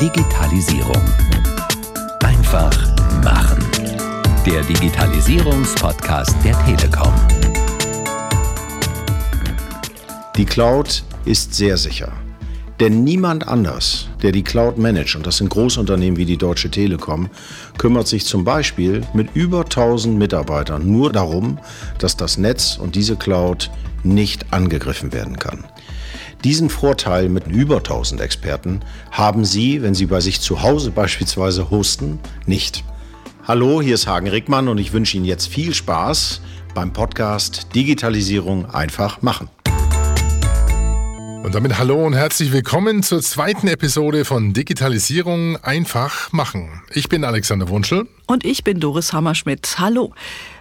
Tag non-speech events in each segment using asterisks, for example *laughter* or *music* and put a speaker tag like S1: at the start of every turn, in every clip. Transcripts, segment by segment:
S1: Digitalisierung. Einfach machen. Der Digitalisierungspodcast der Telekom.
S2: Die Cloud ist sehr sicher. Denn niemand anders, der die Cloud managt, und das sind Großunternehmen wie die Deutsche Telekom, kümmert sich zum Beispiel mit über 1000 Mitarbeitern nur darum, dass das Netz und diese Cloud nicht angegriffen werden kann. Diesen Vorteil mit über 1000 Experten haben Sie, wenn Sie bei sich zu Hause beispielsweise hosten, nicht. Hallo, hier ist Hagen Rickmann und ich wünsche Ihnen jetzt viel Spaß beim Podcast Digitalisierung einfach machen.
S3: Und damit hallo und herzlich willkommen zur zweiten Episode von Digitalisierung einfach machen. Ich bin Alexander Wunschel.
S4: Und ich bin Doris Hammerschmidt. Hallo.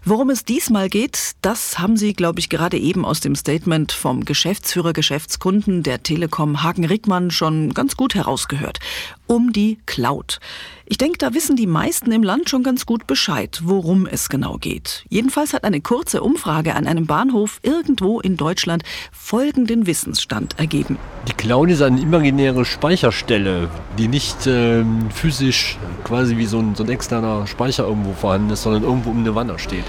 S4: Worum es diesmal geht, das haben Sie, glaube ich, gerade eben aus dem Statement vom Geschäftsführer Geschäftskunden der Telekom Hagen Rickmann schon ganz gut herausgehört. Um die Cloud. Ich denke, da wissen die meisten im Land schon ganz gut Bescheid, worum es genau geht. Jedenfalls hat eine kurze Umfrage an einem Bahnhof irgendwo in Deutschland folgenden Wissensstand ergeben.
S5: Die Cloud ist eine imaginäre Speicherstelle, die nicht äh, physisch quasi wie so ein, so ein externer Speicher irgendwo vorhanden ist, sondern irgendwo um eine Wanne steht.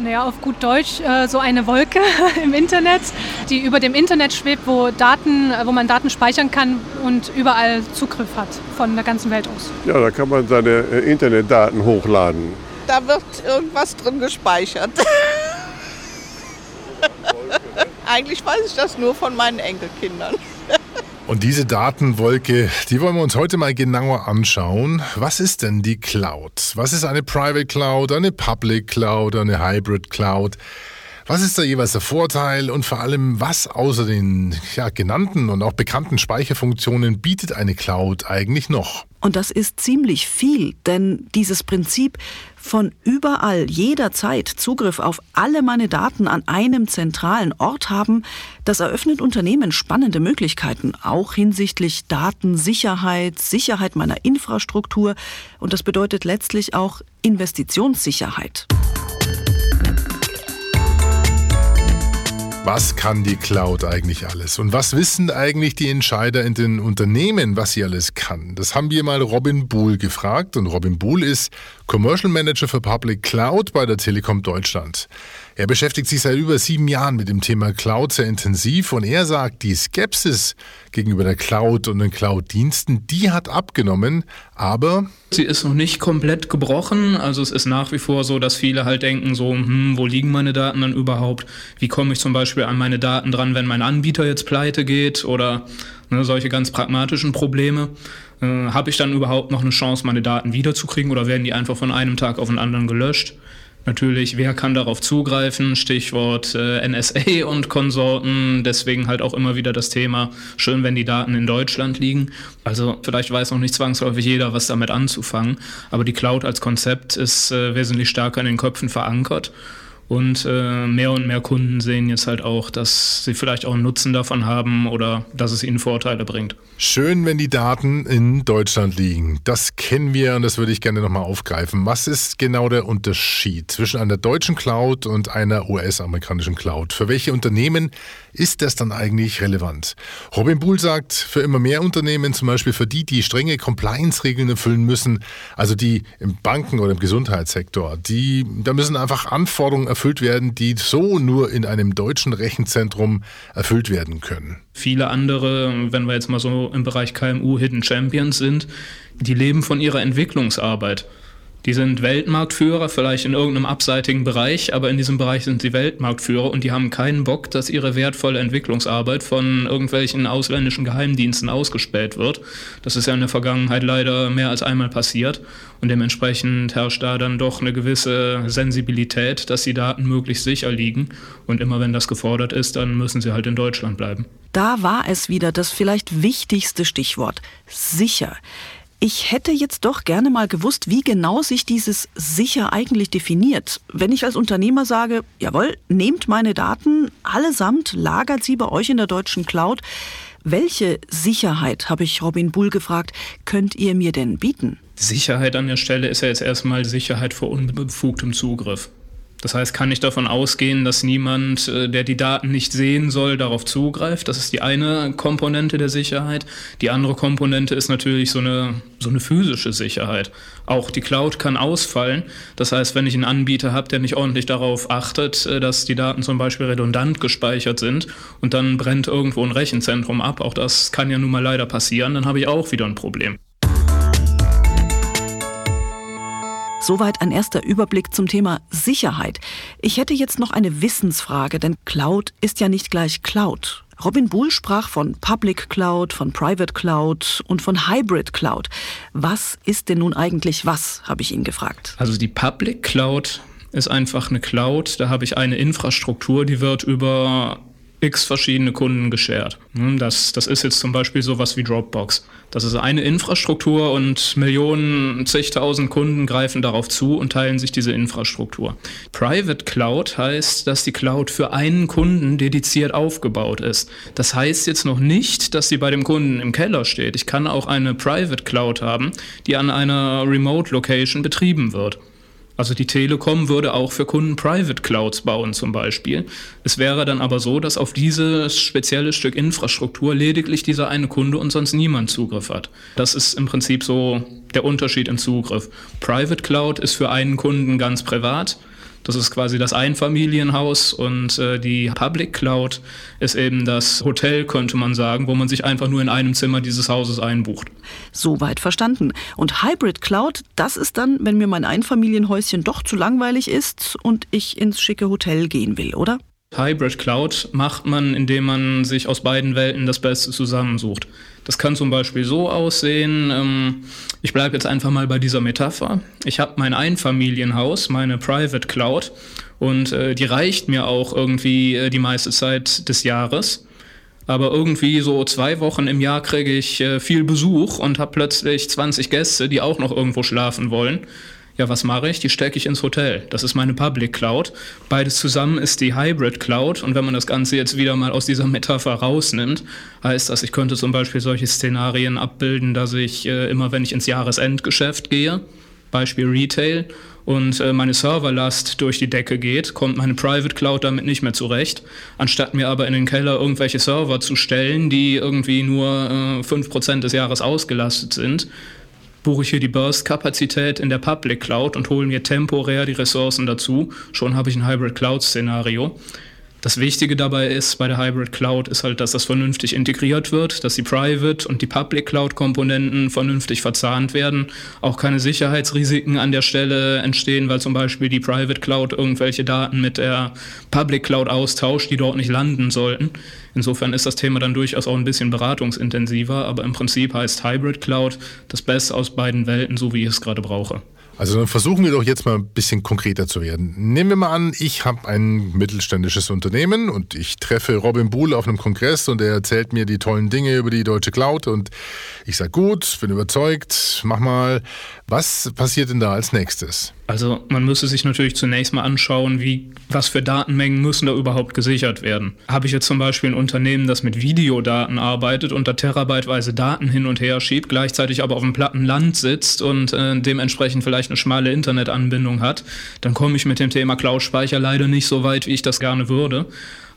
S6: Naja, auf gut Deutsch äh, so eine Wolke *laughs* im Internet, die über dem Internet schwebt, wo, Daten, äh, wo man Daten speichern kann und überall Zugriff hat von der ganzen Welt aus.
S7: Ja, da kann man seine äh, Internetdaten hochladen.
S8: Da wird irgendwas drin gespeichert. *laughs* Eigentlich weiß ich das nur von meinen Enkelkindern.
S3: Und diese Datenwolke, die wollen wir uns heute mal genauer anschauen. Was ist denn die Cloud? Was ist eine Private Cloud, eine Public Cloud, eine Hybrid Cloud? Was ist da jeweils der Vorteil und vor allem, was außer den ja, genannten und auch bekannten Speicherfunktionen bietet eine Cloud eigentlich noch?
S4: Und das ist ziemlich viel, denn dieses Prinzip von überall, jederzeit Zugriff auf alle meine Daten an einem zentralen Ort haben, das eröffnet Unternehmen spannende Möglichkeiten, auch hinsichtlich Datensicherheit, Sicherheit meiner Infrastruktur und das bedeutet letztlich auch Investitionssicherheit.
S3: Was kann die Cloud eigentlich alles? Und was wissen eigentlich die Entscheider in den Unternehmen, was sie alles kann? Das haben wir mal Robin Buhl gefragt. Und Robin Buhl ist Commercial Manager für Public Cloud bei der Telekom Deutschland. Er beschäftigt sich seit über sieben Jahren mit dem Thema Cloud sehr intensiv und er sagt, die Skepsis gegenüber der Cloud und den Cloud-Diensten, die hat abgenommen, aber
S9: sie ist noch nicht komplett gebrochen. Also es ist nach wie vor so, dass viele halt denken so, hm, wo liegen meine Daten dann überhaupt? Wie komme ich zum Beispiel an meine Daten dran, wenn mein Anbieter jetzt pleite geht oder ne, solche ganz pragmatischen Probleme. Äh, Habe ich dann überhaupt noch eine Chance, meine Daten wiederzukriegen oder werden die einfach von einem Tag auf den anderen gelöscht? Natürlich, wer kann darauf zugreifen? Stichwort äh, NSA und Konsorten. Deswegen halt auch immer wieder das Thema, schön, wenn die Daten in Deutschland liegen. Also vielleicht weiß noch nicht zwangsläufig jeder, was damit anzufangen. Aber die Cloud als Konzept ist äh, wesentlich stärker in den Köpfen verankert. Und äh, mehr und mehr Kunden sehen jetzt halt auch, dass sie vielleicht auch einen Nutzen davon haben oder dass es ihnen Vorteile bringt.
S3: Schön, wenn die Daten in Deutschland liegen. Das kennen wir und das würde ich gerne nochmal aufgreifen. Was ist genau der Unterschied zwischen einer deutschen Cloud und einer US-amerikanischen Cloud? Für welche Unternehmen ist das dann eigentlich relevant? Robin Buhl sagt, für immer mehr Unternehmen, zum Beispiel für die, die strenge Compliance-Regeln erfüllen müssen, also die im Banken- oder im Gesundheitssektor, die, da müssen einfach Anforderungen erfüllt werden, die so nur in einem deutschen Rechenzentrum erfüllt werden können.
S9: Viele andere, wenn wir jetzt mal so im Bereich KMU Hidden Champions sind, die leben von ihrer Entwicklungsarbeit. Die sind Weltmarktführer, vielleicht in irgendeinem abseitigen Bereich, aber in diesem Bereich sind sie Weltmarktführer und die haben keinen Bock, dass ihre wertvolle Entwicklungsarbeit von irgendwelchen ausländischen Geheimdiensten ausgespäht wird. Das ist ja in der Vergangenheit leider mehr als einmal passiert und dementsprechend herrscht da dann doch eine gewisse Sensibilität, dass die Daten möglichst sicher liegen und immer wenn das gefordert ist, dann müssen sie halt in Deutschland bleiben.
S4: Da war es wieder das vielleicht wichtigste Stichwort. Sicher. Ich hätte jetzt doch gerne mal gewusst, wie genau sich dieses sicher eigentlich definiert. Wenn ich als Unternehmer sage, jawohl, nehmt meine Daten allesamt, lagert sie bei euch in der deutschen Cloud. Welche Sicherheit, habe ich Robin Bull gefragt, könnt ihr mir denn bieten?
S9: Sicherheit an der Stelle ist ja jetzt erstmal Sicherheit vor unbefugtem Zugriff. Das heißt, kann ich davon ausgehen, dass niemand, äh, der die Daten nicht sehen soll, darauf zugreift. Das ist die eine Komponente der Sicherheit. Die andere Komponente ist natürlich so eine, so eine physische Sicherheit. Auch die Cloud kann ausfallen. Das heißt, wenn ich einen Anbieter habe, der nicht ordentlich darauf achtet, äh, dass die Daten zum Beispiel redundant gespeichert sind und dann brennt irgendwo ein Rechenzentrum ab, auch das kann ja nun mal leider passieren, dann habe ich auch wieder ein Problem.
S4: Soweit ein erster Überblick zum Thema Sicherheit. Ich hätte jetzt noch eine Wissensfrage, denn Cloud ist ja nicht gleich Cloud. Robin Bull sprach von Public Cloud, von Private Cloud und von Hybrid Cloud. Was ist denn nun eigentlich was, habe ich ihn gefragt.
S9: Also die Public Cloud ist einfach eine Cloud. Da habe ich eine Infrastruktur, die wird über x verschiedene Kunden geshared. Hm, das, das ist jetzt zum Beispiel sowas wie Dropbox. Das ist eine Infrastruktur und Millionen, zigtausend Kunden greifen darauf zu und teilen sich diese Infrastruktur. Private Cloud heißt, dass die Cloud für einen Kunden dediziert aufgebaut ist. Das heißt jetzt noch nicht, dass sie bei dem Kunden im Keller steht. Ich kann auch eine Private Cloud haben, die an einer Remote Location betrieben wird. Also die Telekom würde auch für Kunden Private Clouds bauen zum Beispiel. Es wäre dann aber so, dass auf dieses spezielle Stück Infrastruktur lediglich dieser eine Kunde und sonst niemand Zugriff hat. Das ist im Prinzip so der Unterschied im Zugriff. Private Cloud ist für einen Kunden ganz privat. Das ist quasi das Einfamilienhaus und äh, die Public Cloud ist eben das Hotel, könnte man sagen, wo man sich einfach nur in einem Zimmer dieses Hauses einbucht.
S4: Soweit verstanden. Und Hybrid Cloud, das ist dann, wenn mir mein Einfamilienhäuschen doch zu langweilig ist und ich ins schicke Hotel gehen will, oder?
S9: Hybrid Cloud macht man, indem man sich aus beiden Welten das Beste zusammensucht. Das kann zum Beispiel so aussehen, ähm, ich bleibe jetzt einfach mal bei dieser Metapher. Ich habe mein Einfamilienhaus, meine Private Cloud und äh, die reicht mir auch irgendwie äh, die meiste Zeit des Jahres. Aber irgendwie so zwei Wochen im Jahr kriege ich äh, viel Besuch und habe plötzlich 20 Gäste, die auch noch irgendwo schlafen wollen. Ja, was mache ich? Die stecke ich ins Hotel. Das ist meine Public Cloud. Beides zusammen ist die Hybrid Cloud. Und wenn man das Ganze jetzt wieder mal aus dieser Metapher rausnimmt, heißt das, ich könnte zum Beispiel solche Szenarien abbilden, dass ich äh, immer, wenn ich ins Jahresendgeschäft gehe, Beispiel Retail, und äh, meine Serverlast durch die Decke geht, kommt meine Private Cloud damit nicht mehr zurecht. Anstatt mir aber in den Keller irgendwelche Server zu stellen, die irgendwie nur äh, 5% des Jahres ausgelastet sind, buche ich hier die Burst-Kapazität in der Public Cloud und hole mir temporär die Ressourcen dazu. Schon habe ich ein Hybrid Cloud-Szenario. Das Wichtige dabei ist bei der Hybrid Cloud ist halt, dass das vernünftig integriert wird, dass die Private und die Public Cloud Komponenten vernünftig verzahnt werden, auch keine Sicherheitsrisiken an der Stelle entstehen, weil zum Beispiel die Private Cloud irgendwelche Daten mit der Public Cloud austauscht, die dort nicht landen sollten. Insofern ist das Thema dann durchaus auch ein bisschen beratungsintensiver, aber im Prinzip heißt Hybrid Cloud das Beste aus beiden Welten, so wie ich es gerade brauche.
S3: Also dann versuchen wir doch jetzt mal ein bisschen konkreter zu werden. Nehmen wir mal an, ich habe ein mittelständisches Unternehmen und ich treffe Robin Buhl auf einem Kongress und er erzählt mir die tollen Dinge über die deutsche Cloud und ich sage gut, bin überzeugt, mach mal. Was passiert denn da als nächstes?
S9: Also man müsste sich natürlich zunächst mal anschauen, wie, was für Datenmengen müssen da überhaupt gesichert werden. Habe ich jetzt zum Beispiel ein Unternehmen, das mit Videodaten arbeitet und da terabyteweise Daten hin und her schiebt, gleichzeitig aber auf einem platten Land sitzt und äh, dementsprechend vielleicht eine schmale Internetanbindung hat, dann komme ich mit dem Thema Cloud-Speicher leider nicht so weit, wie ich das gerne würde.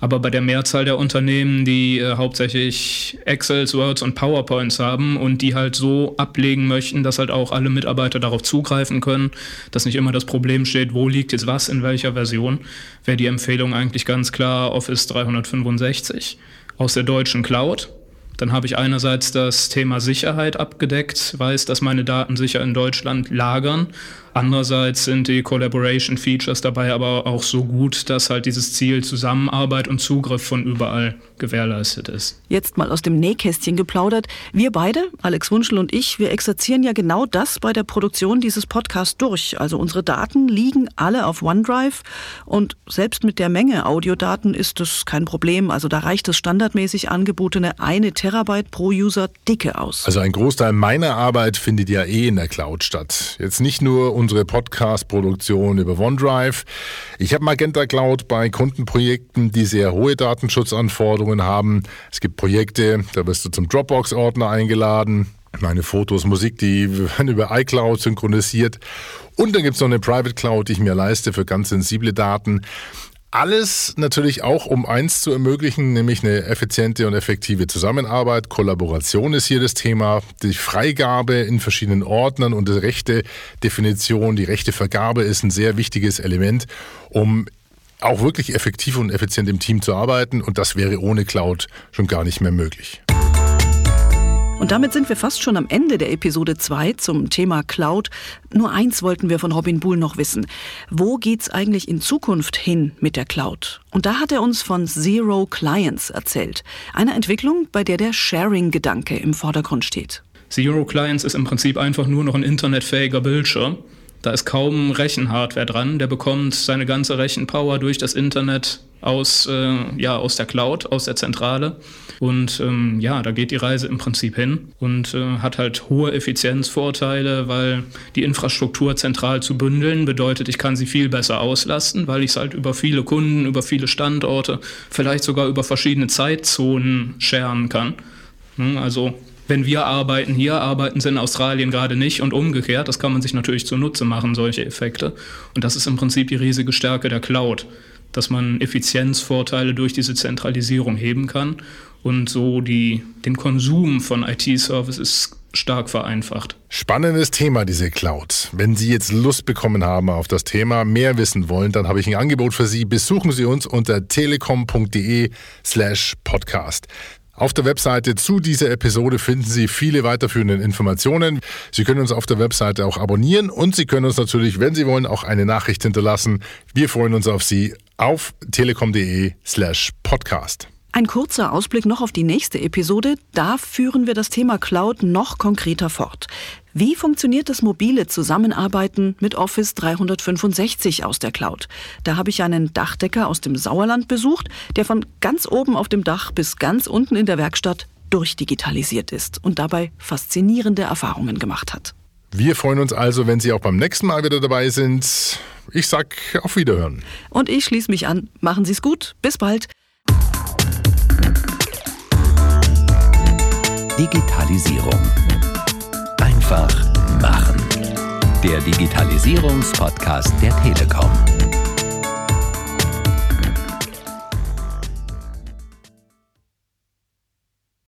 S9: Aber bei der Mehrzahl der Unternehmen, die äh, hauptsächlich Excels, Words und PowerPoints haben und die halt so ablegen möchten, dass halt auch alle Mitarbeiter darauf zugreifen können, dass nicht immer das Problem steht, wo liegt jetzt was in welcher Version, wäre die Empfehlung eigentlich ganz klar Office 365 aus der deutschen Cloud. Dann habe ich einerseits das Thema Sicherheit abgedeckt, weiß, dass meine Daten sicher in Deutschland lagern Andererseits sind die Collaboration Features dabei aber auch so gut, dass halt dieses Ziel Zusammenarbeit und Zugriff von überall gewährleistet ist.
S4: Jetzt mal aus dem Nähkästchen geplaudert. Wir beide, Alex Wunschel und ich, wir exerzieren ja genau das bei der Produktion dieses Podcasts durch. Also unsere Daten liegen alle auf OneDrive und selbst mit der Menge Audiodaten ist das kein Problem. Also da reicht das standardmäßig angebotene eine Terabyte pro User dicke aus.
S3: Also ein Großteil meiner Arbeit findet ja eh in der Cloud statt. Jetzt nicht nur unsere Podcast-Produktion über OneDrive. Ich habe Magenta Cloud bei Kundenprojekten, die sehr hohe Datenschutzanforderungen haben. Es gibt Projekte, da wirst du zum Dropbox-Ordner eingeladen. Meine Fotos, Musik, die werden über iCloud synchronisiert. Und dann gibt es noch eine Private Cloud, die ich mir leiste für ganz sensible Daten. Alles natürlich auch, um eins zu ermöglichen, nämlich eine effiziente und effektive Zusammenarbeit. Kollaboration ist hier das Thema. Die Freigabe in verschiedenen Ordnern und die rechte Definition, die rechte Vergabe ist ein sehr wichtiges Element, um auch wirklich effektiv und effizient im Team zu arbeiten. Und das wäre ohne Cloud schon gar nicht mehr möglich.
S4: Und damit sind wir fast schon am Ende der Episode 2 zum Thema Cloud. Nur eins wollten wir von Robin Buhl noch wissen. Wo geht's eigentlich in Zukunft hin mit der Cloud? Und da hat er uns von Zero Clients erzählt. Einer Entwicklung, bei der der Sharing-Gedanke im Vordergrund steht.
S9: Zero Clients ist im Prinzip einfach nur noch ein internetfähiger Bildschirm. Da ist kaum Rechenhardware dran. Der bekommt seine ganze Rechenpower durch das Internet aus, äh, ja, aus der Cloud, aus der Zentrale. Und ähm, ja, da geht die Reise im Prinzip hin und äh, hat halt hohe Effizienzvorteile, weil die Infrastruktur zentral zu bündeln bedeutet, ich kann sie viel besser auslasten, weil ich es halt über viele Kunden, über viele Standorte, vielleicht sogar über verschiedene Zeitzonen scheren kann. Hm, also wenn wir arbeiten hier, arbeiten sie in Australien gerade nicht und umgekehrt. Das kann man sich natürlich zunutze machen, solche Effekte. Und das ist im Prinzip die riesige Stärke der Cloud, dass man Effizienzvorteile durch diese Zentralisierung heben kann und so die, den Konsum von IT-Services stark vereinfacht.
S3: Spannendes Thema, diese Cloud. Wenn Sie jetzt Lust bekommen haben auf das Thema, mehr wissen wollen, dann habe ich ein Angebot für Sie. Besuchen Sie uns unter telekom.de slash podcast. Auf der Webseite zu dieser Episode finden Sie viele weiterführende Informationen. Sie können uns auf der Webseite auch abonnieren und Sie können uns natürlich, wenn Sie wollen, auch eine Nachricht hinterlassen. Wir freuen uns auf Sie auf telekom.de slash podcast.
S4: Ein kurzer Ausblick noch auf die nächste Episode. Da führen wir das Thema Cloud noch konkreter fort. Wie funktioniert das mobile Zusammenarbeiten mit Office 365 aus der Cloud? Da habe ich einen Dachdecker aus dem Sauerland besucht, der von ganz oben auf dem Dach bis ganz unten in der Werkstatt durchdigitalisiert ist und dabei faszinierende Erfahrungen gemacht hat.
S3: Wir freuen uns also, wenn Sie auch beim nächsten Mal wieder dabei sind. Ich sag auf Wiederhören.
S4: Und ich schließe mich an. Machen Sie es gut. Bis bald.
S1: Digitalisierung. Einfach machen. Der Digitalisierungspodcast der Telekom.